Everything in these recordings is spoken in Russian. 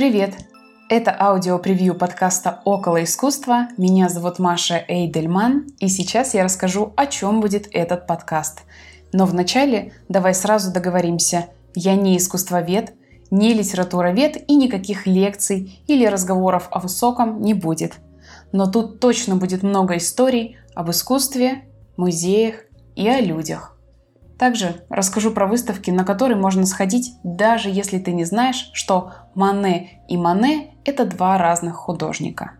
Привет! Это аудио-превью подкаста «Около искусства». Меня зовут Маша Эйдельман, и сейчас я расскажу, о чем будет этот подкаст. Но вначале давай сразу договоримся. Я не искусствовед, не литературовед и никаких лекций или разговоров о высоком не будет. Но тут точно будет много историй об искусстве, музеях и о людях. Также расскажу про выставки, на которые можно сходить, даже если ты не знаешь, что Мане и Мане – это два разных художника.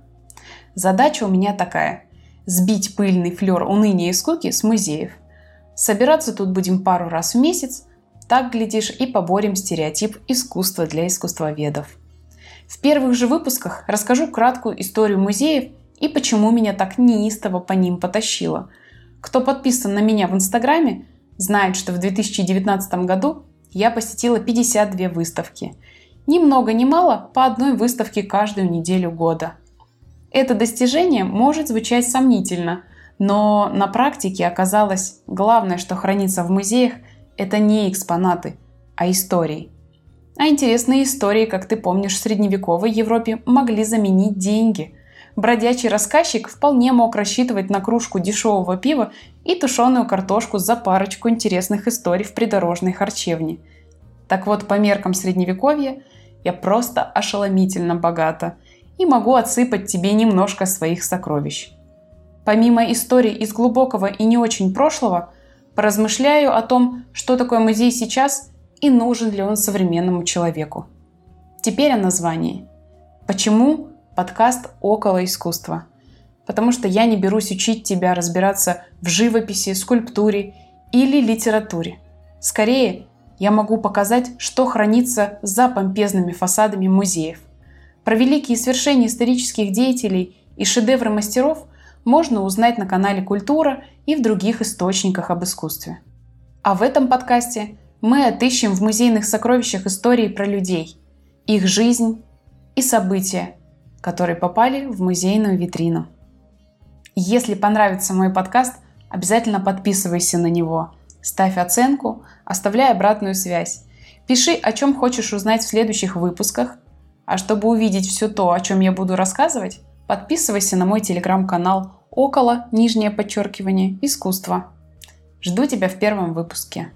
Задача у меня такая – сбить пыльный флер уныния и скуки с музеев. Собираться тут будем пару раз в месяц, так, глядишь, и поборем стереотип искусства для искусствоведов. В первых же выпусках расскажу краткую историю музеев и почему меня так неистово по ним потащило. Кто подписан на меня в Инстаграме, знает, что в 2019 году я посетила 52 выставки. Ни много ни мало по одной выставке каждую неделю года. Это достижение может звучать сомнительно, но на практике оказалось, главное, что хранится в музеях, это не экспонаты, а истории. А интересные истории, как ты помнишь, в средневековой Европе могли заменить деньги – бродячий рассказчик вполне мог рассчитывать на кружку дешевого пива и тушеную картошку за парочку интересных историй в придорожной харчевне. Так вот, по меркам средневековья я просто ошеломительно богата и могу отсыпать тебе немножко своих сокровищ. Помимо историй из глубокого и не очень прошлого, поразмышляю о том, что такое музей сейчас и нужен ли он современному человеку. Теперь о названии. Почему подкаст «Около искусства». Потому что я не берусь учить тебя разбираться в живописи, скульптуре или литературе. Скорее, я могу показать, что хранится за помпезными фасадами музеев. Про великие свершения исторических деятелей и шедевры мастеров можно узнать на канале «Культура» и в других источниках об искусстве. А в этом подкасте мы отыщем в музейных сокровищах истории про людей, их жизнь и события, которые попали в музейную витрину. Если понравится мой подкаст, обязательно подписывайся на него, ставь оценку, оставляй обратную связь. Пиши, о чем хочешь узнать в следующих выпусках. А чтобы увидеть все то, о чем я буду рассказывать, подписывайся на мой телеграм-канал около, нижнее подчеркивание, искусство. Жду тебя в первом выпуске.